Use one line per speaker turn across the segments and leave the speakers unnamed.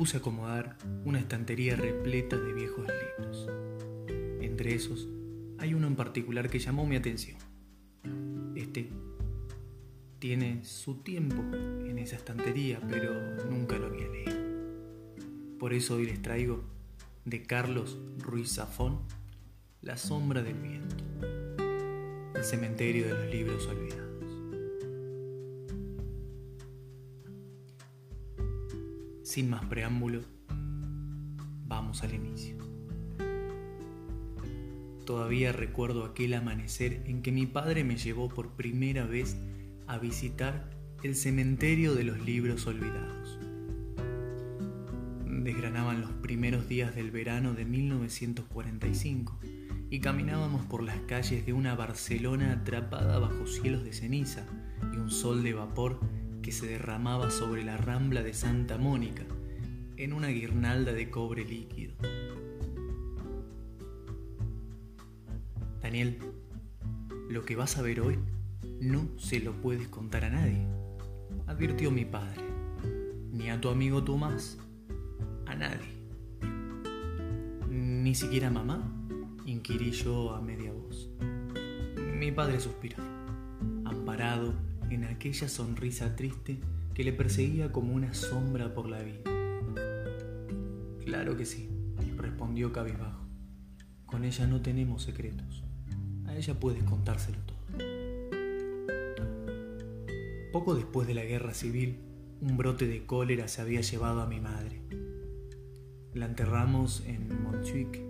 puse a acomodar una estantería repleta de viejos libros. Entre esos, hay uno en particular que llamó mi atención. Este tiene su tiempo en esa estantería, pero nunca lo había leído. Por eso hoy les traigo de Carlos Ruiz Zafón, La sombra del viento, el cementerio de los libros olvidados. Sin más preámbulo, vamos al inicio. Todavía recuerdo aquel amanecer en que mi padre me llevó por primera vez a visitar el cementerio de los libros olvidados. Desgranaban los primeros días del verano de 1945 y caminábamos por las calles de una Barcelona atrapada bajo cielos de ceniza y un sol de vapor que se derramaba sobre la rambla de Santa Mónica en una guirnalda de cobre líquido. Daniel, lo que vas a ver hoy no se lo puedes contar a nadie, advirtió mi padre, ni a tu amigo Tomás, a nadie. ¿Ni siquiera a mamá? inquirí yo a media voz. Mi padre suspiró, amparado en aquella sonrisa triste que le perseguía como una sombra por la vida. Claro que sí, respondió cabizbajo. Con ella no tenemos secretos. A ella puedes contárselo todo. Poco después de la guerra civil, un brote de cólera se había llevado a mi madre. La enterramos en Montjuic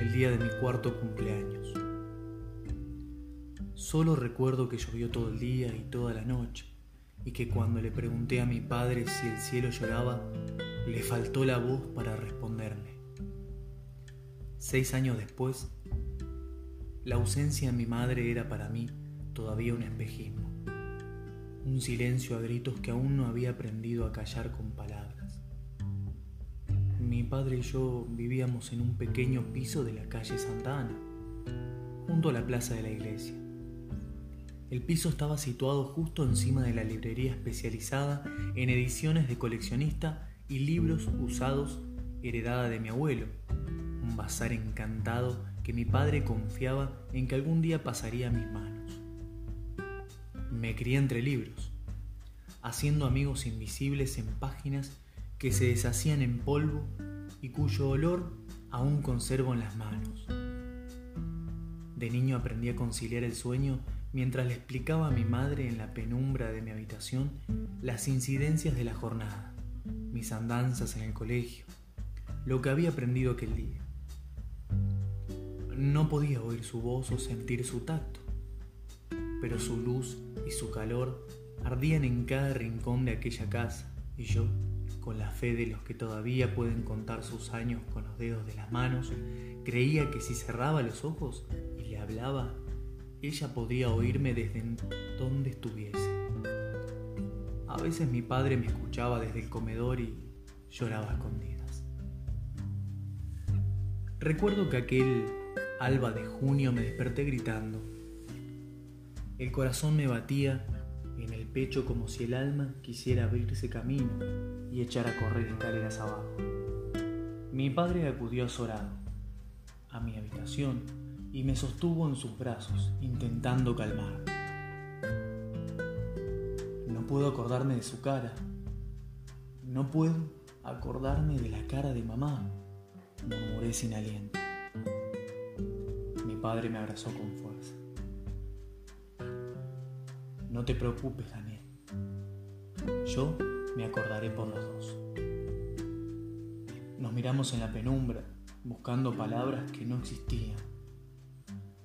el día de mi cuarto cumpleaños. Solo recuerdo que llovió todo el día y toda la noche, y que cuando le pregunté a mi padre si el cielo lloraba, le faltó la voz para responderme. Seis años después, la ausencia de mi madre era para mí todavía un espejismo, un silencio a gritos que aún no había aprendido a callar con palabras. Mi padre y yo vivíamos en un pequeño piso de la calle Santa Ana, junto a la plaza de la iglesia. El piso estaba situado justo encima de la librería especializada en ediciones de coleccionista y libros usados heredada de mi abuelo, un bazar encantado que mi padre confiaba en que algún día pasaría a mis manos. Me crié entre libros, haciendo amigos invisibles en páginas que se deshacían en polvo y cuyo olor aún conservo en las manos. De niño aprendí a conciliar el sueño mientras le explicaba a mi madre en la penumbra de mi habitación las incidencias de la jornada, mis andanzas en el colegio, lo que había aprendido aquel día. No podía oír su voz o sentir su tacto, pero su luz y su calor ardían en cada rincón de aquella casa y yo, con la fe de los que todavía pueden contar sus años con los dedos de las manos, creía que si cerraba los ojos y le hablaba, ella podía oírme desde donde estuviese. A veces mi padre me escuchaba desde el comedor y lloraba escondidas. Recuerdo que aquel alba de junio me desperté gritando. El corazón me batía en el pecho como si el alma quisiera abrirse camino y echar a correr escaleras abajo. Mi padre acudió azorado a mi habitación y me sostuvo en sus brazos, intentando calmar. No puedo acordarme de su cara. No puedo acordarme de la cara de mamá, murmuré sin aliento. Mi padre me abrazó con fuerza. No te preocupes, Daniel. Yo me acordaré por los dos. Nos miramos en la penumbra, buscando palabras que no existían.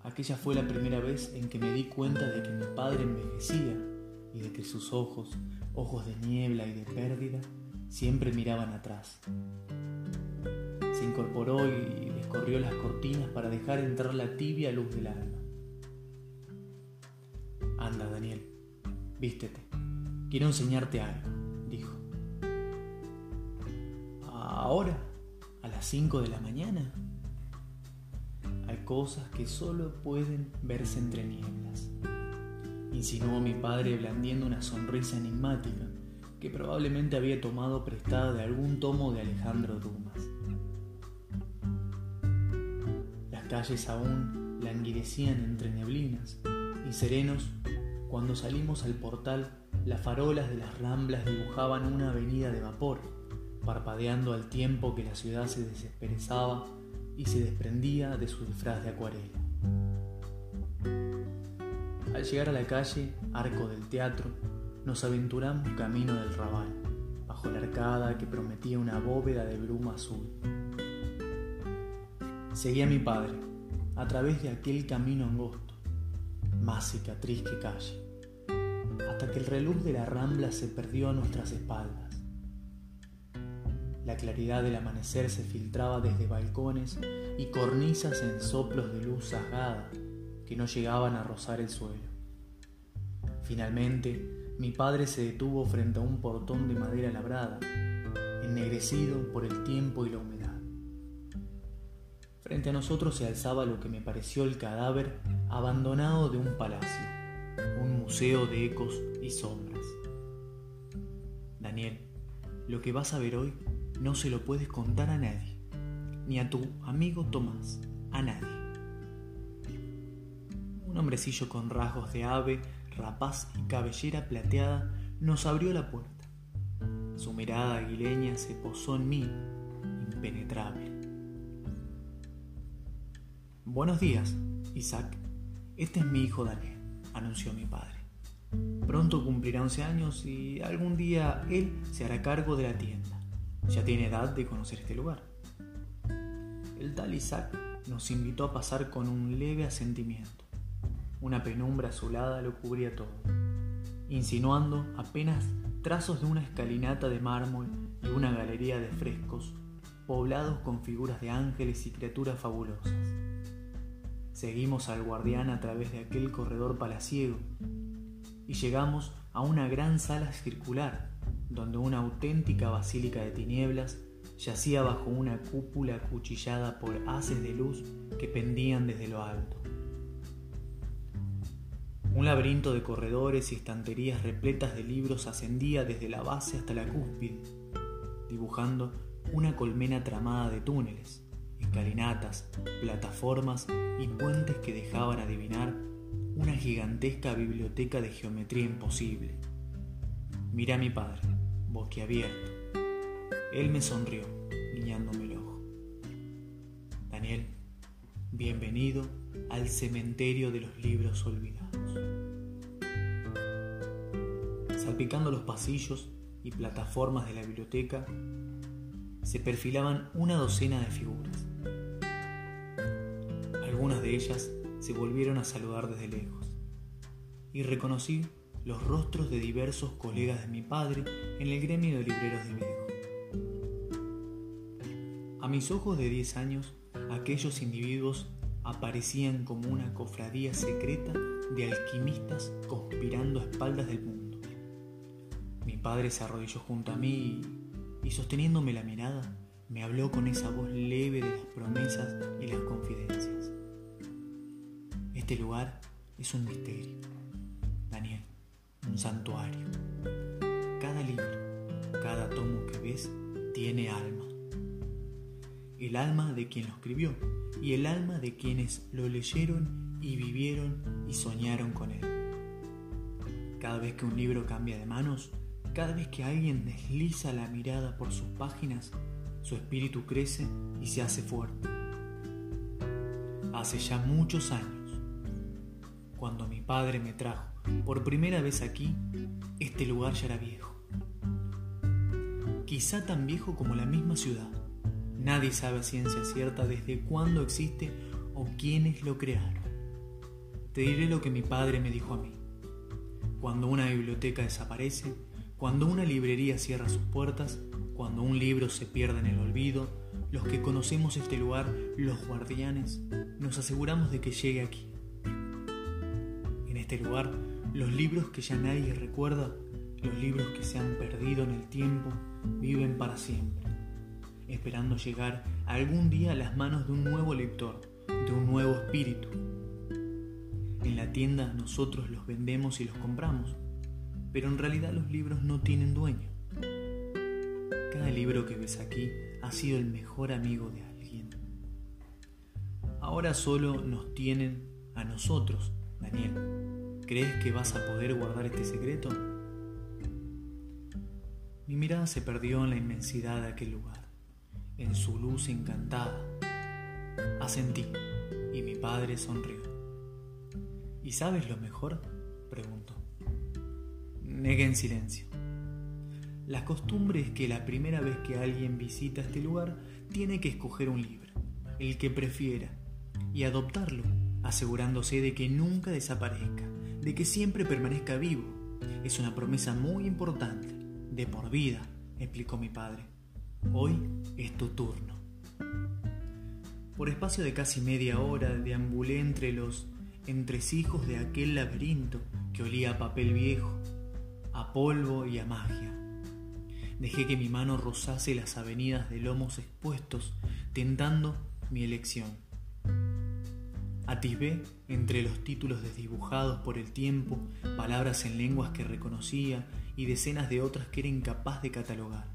Aquella fue la primera vez en que me di cuenta de que mi padre envejecía y de que sus ojos, ojos de niebla y de pérdida, siempre miraban atrás. Se incorporó y descorrió las cortinas para dejar entrar la tibia luz del alma. Anda, Daniel, vístete. Quiero enseñarte algo, dijo. ¿Ahora? ¿A las cinco de la mañana? Cosas que solo pueden verse entre nieblas, insinuó mi padre blandiendo una sonrisa enigmática que probablemente había tomado prestada de algún tomo de Alejandro Dumas. Las calles aún languidecían entre neblinas y serenos cuando salimos al portal las farolas de las ramblas dibujaban una avenida de vapor, parpadeando al tiempo que la ciudad se desesperezaba y se desprendía de su disfraz de acuarela. Al llegar a la calle, arco del teatro, nos aventuramos camino del rabal, bajo la arcada que prometía una bóveda de bruma azul. Seguí a mi padre, a través de aquel camino angosto, más cicatriz que calle, hasta que el reloj de la rambla se perdió a nuestras espaldas. La claridad del amanecer se filtraba desde balcones y cornisas en soplos de luz sasgada que no llegaban a rozar el suelo. Finalmente, mi padre se detuvo frente a un portón de madera labrada, ennegrecido por el tiempo y la humedad. Frente a nosotros se alzaba lo que me pareció el cadáver abandonado de un palacio, un museo de ecos y sombras. Daniel, lo que vas a ver hoy no se lo puedes contar a nadie, ni a tu amigo Tomás, a nadie. Un hombrecillo con rasgos de ave, rapaz y cabellera plateada nos abrió la puerta. Su mirada aguileña se posó en mí, impenetrable. Buenos días, Isaac. Este es mi hijo Daniel, anunció mi padre. Pronto cumplirá 11 años y algún día él se hará cargo de la tienda. Ya tiene edad de conocer este lugar. El tal Isaac nos invitó a pasar con un leve asentimiento. Una penumbra azulada lo cubría todo, insinuando apenas trazos de una escalinata de mármol y una galería de frescos poblados con figuras de ángeles y criaturas fabulosas. Seguimos al guardián a través de aquel corredor palaciego y llegamos a una gran sala circular donde una auténtica basílica de tinieblas yacía bajo una cúpula acuchillada por haces de luz que pendían desde lo alto. Un laberinto de corredores y estanterías repletas de libros ascendía desde la base hasta la cúspide, dibujando una colmena tramada de túneles, escalinatas, plataformas y puentes que dejaban adivinar una gigantesca biblioteca de geometría imposible. Miré a mi padre, boquiabierto. Él me sonrió, guiñándome el ojo. Daniel, bienvenido al cementerio de los libros olvidados. Salpicando los pasillos y plataformas de la biblioteca, se perfilaban una docena de figuras. Algunas de ellas se volvieron a saludar desde lejos, y reconocí los rostros de diversos colegas de mi padre en el gremio de libreros de viejo. A mis ojos de 10 años, aquellos individuos aparecían como una cofradía secreta de alquimistas conspirando a espaldas del mundo. Mi padre se arrodilló junto a mí y, sosteniéndome la mirada, me habló con esa voz leve de las promesas y las confidencias. Este lugar es un misterio, Daniel, un santuario. Cada libro, cada tomo que ves tiene alma. El alma de quien lo escribió y el alma de quienes lo leyeron y vivieron y soñaron con él. Cada vez que un libro cambia de manos, cada vez que alguien desliza la mirada por sus páginas, su espíritu crece y se hace fuerte. Hace ya muchos años, cuando mi padre me trajo por primera vez aquí, este lugar ya era viejo. Quizá tan viejo como la misma ciudad Nadie sabe a ciencia cierta desde cuándo existe o quiénes lo crearon. Te diré lo que mi padre me dijo a mí. Cuando una biblioteca desaparece, cuando una librería cierra sus puertas, cuando un libro se pierde en el olvido, los que conocemos este lugar, los guardianes, nos aseguramos de que llegue aquí. En este lugar, los libros que ya nadie recuerda, los libros que se han perdido en el tiempo, viven para siempre esperando llegar algún día a las manos de un nuevo lector, de un nuevo espíritu. En la tienda nosotros los vendemos y los compramos, pero en realidad los libros no tienen dueño. Cada libro que ves aquí ha sido el mejor amigo de alguien. Ahora solo nos tienen a nosotros, Daniel. ¿Crees que vas a poder guardar este secreto? Mi mirada se perdió en la inmensidad de aquel lugar, en su luz encantada. Asentí y mi padre sonrió. ¿Y sabes lo mejor? preguntó. Negué en silencio. La costumbre es que la primera vez que alguien visita este lugar tiene que escoger un libro, el que prefiera, y adoptarlo, asegurándose de que nunca desaparezca, de que siempre permanezca vivo. Es una promesa muy importante, de por vida, explicó mi padre. Hoy es tu turno. Por espacio de casi media hora deambulé entre los entresijos de aquel laberinto que olía a papel viejo, a polvo y a magia. Dejé que mi mano rozase las avenidas de lomos expuestos, tentando mi elección. Atisbé entre los títulos desdibujados por el tiempo, palabras en lenguas que reconocía y decenas de otras que era incapaz de catalogar.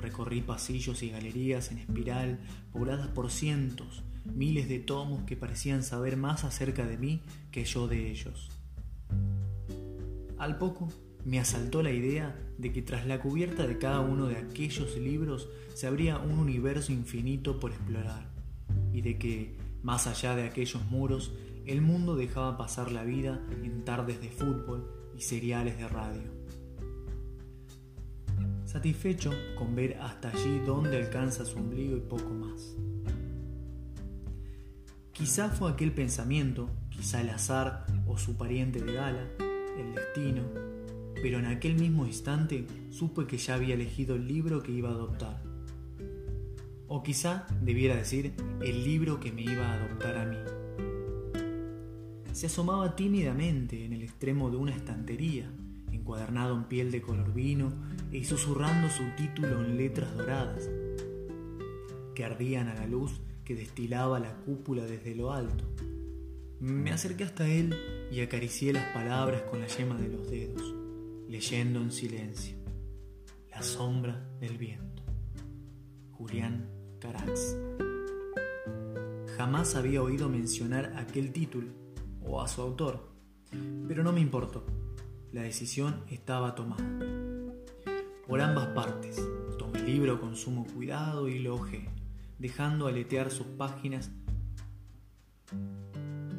Recorrí pasillos y galerías en espiral, pobladas por cientos, miles de tomos que parecían saber más acerca de mí que yo de ellos. Al poco me asaltó la idea de que tras la cubierta de cada uno de aquellos libros se abría un universo infinito por explorar, y de que, más allá de aquellos muros, el mundo dejaba pasar la vida en tardes de fútbol y seriales de radio. Satisfecho con ver hasta allí dónde alcanza su ombligo y poco más. Quizá fue aquel pensamiento, quizá el azar o su pariente de gala, el destino, pero en aquel mismo instante supe que ya había elegido el libro que iba a adoptar. O quizá debiera decir el libro que me iba a adoptar a mí. Se asomaba tímidamente en el extremo de una estantería, encuadernado en piel de color vino y susurrando su título en letras doradas, que ardían a la luz que destilaba la cúpula desde lo alto. Me acerqué hasta él y acaricié las palabras con la yema de los dedos, leyendo en silencio. La sombra del viento. Julián Carax. Jamás había oído mencionar aquel título o a su autor, pero no me importó. La decisión estaba tomada. Por ambas partes, tomé el libro con sumo cuidado y lo ojé, dejando aletear sus páginas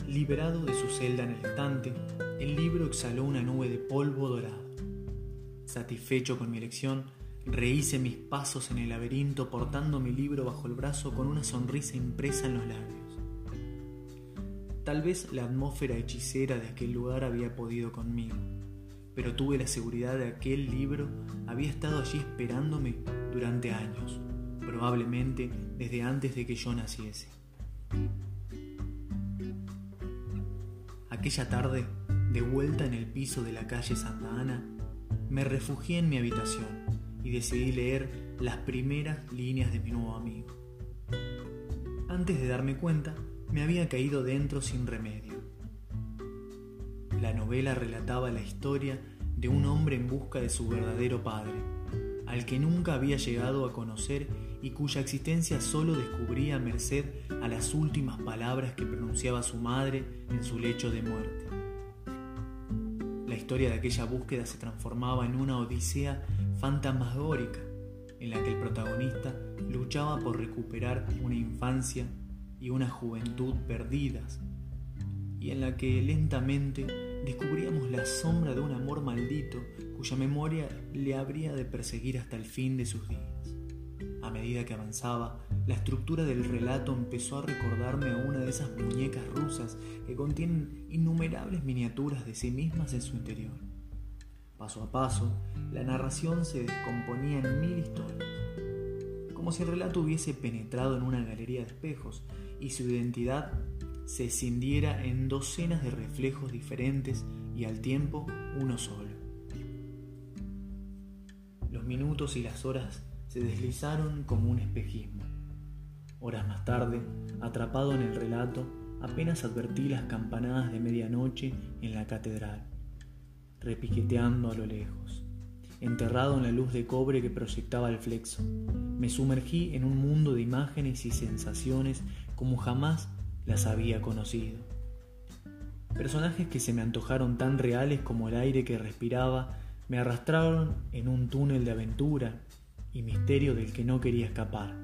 Liberado de su celda en el estante, el libro exhaló una nube de polvo dorado. Satisfecho con mi elección, rehice mis pasos en el laberinto portando mi libro bajo el brazo con una sonrisa impresa en los labios. Tal vez la atmósfera hechicera de aquel lugar había podido conmigo, pero tuve la seguridad de que aquel libro había estado allí esperándome durante años, probablemente desde antes de que yo naciese. Aquella tarde, de vuelta en el piso de la calle Santa Ana, me refugié en mi habitación y decidí leer las primeras líneas de mi nuevo amigo. Antes de darme cuenta, me había caído dentro sin remedio. La novela relataba la historia de un hombre en busca de su verdadero padre, al que nunca había llegado a conocer y cuya existencia solo descubría a merced a las últimas palabras que pronunciaba su madre en su lecho de muerte. Historia de aquella búsqueda se transformaba en una odisea fantasmagórica en la que el protagonista luchaba por recuperar una infancia y una juventud perdidas y en la que lentamente descubríamos la sombra de un amor maldito cuya memoria le habría de perseguir hasta el fin de sus días. A medida que avanzaba, la estructura del relato empezó a recordarme a una de esas muñecas rusas que contienen innumerables miniaturas de sí mismas en su interior. Paso a paso, la narración se descomponía en mil historias, como si el relato hubiese penetrado en una galería de espejos y su identidad se escindiera en docenas de reflejos diferentes y al tiempo uno solo. Los minutos y las horas se deslizaron como un espejismo. Horas más tarde, atrapado en el relato, apenas advertí las campanadas de medianoche en la catedral, repiqueteando a lo lejos, enterrado en la luz de cobre que proyectaba el flexo. Me sumergí en un mundo de imágenes y sensaciones como jamás las había conocido. Personajes que se me antojaron tan reales como el aire que respiraba me arrastraron en un túnel de aventura y misterio del que no quería escapar.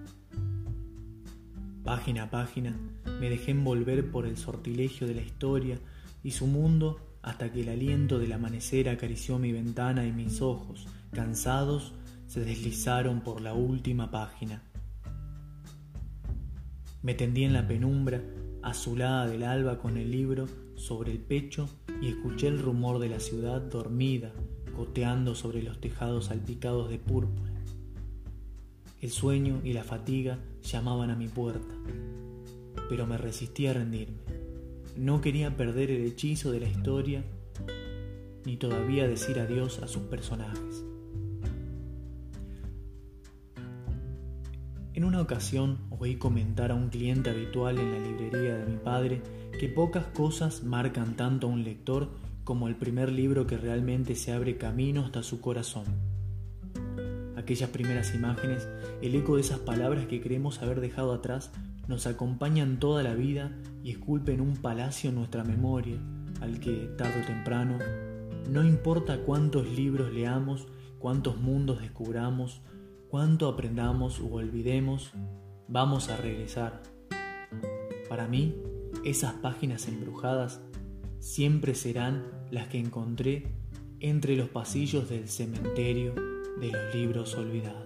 Página a página me dejé envolver por el sortilegio de la historia y su mundo hasta que el aliento del amanecer acarició mi ventana y mis ojos, cansados, se deslizaron por la última página. Me tendí en la penumbra, azulada del alba con el libro sobre el pecho y escuché el rumor de la ciudad dormida, goteando sobre los tejados salpicados de púrpura. El sueño y la fatiga llamaban a mi puerta, pero me resistí a rendirme. No quería perder el hechizo de la historia ni todavía decir adiós a sus personajes. En una ocasión oí comentar a un cliente habitual en la librería de mi padre que pocas cosas marcan tanto a un lector como el primer libro que realmente se abre camino hasta su corazón. Aquellas primeras imágenes, el eco de esas palabras que creemos haber dejado atrás, nos acompañan toda la vida y esculpen un palacio en nuestra memoria, al que, tarde o temprano, no importa cuántos libros leamos, cuántos mundos descubramos, cuánto aprendamos u olvidemos, vamos a regresar. Para mí, esas páginas embrujadas siempre serán las que encontré entre los pasillos del cementerio de los libros olvidados.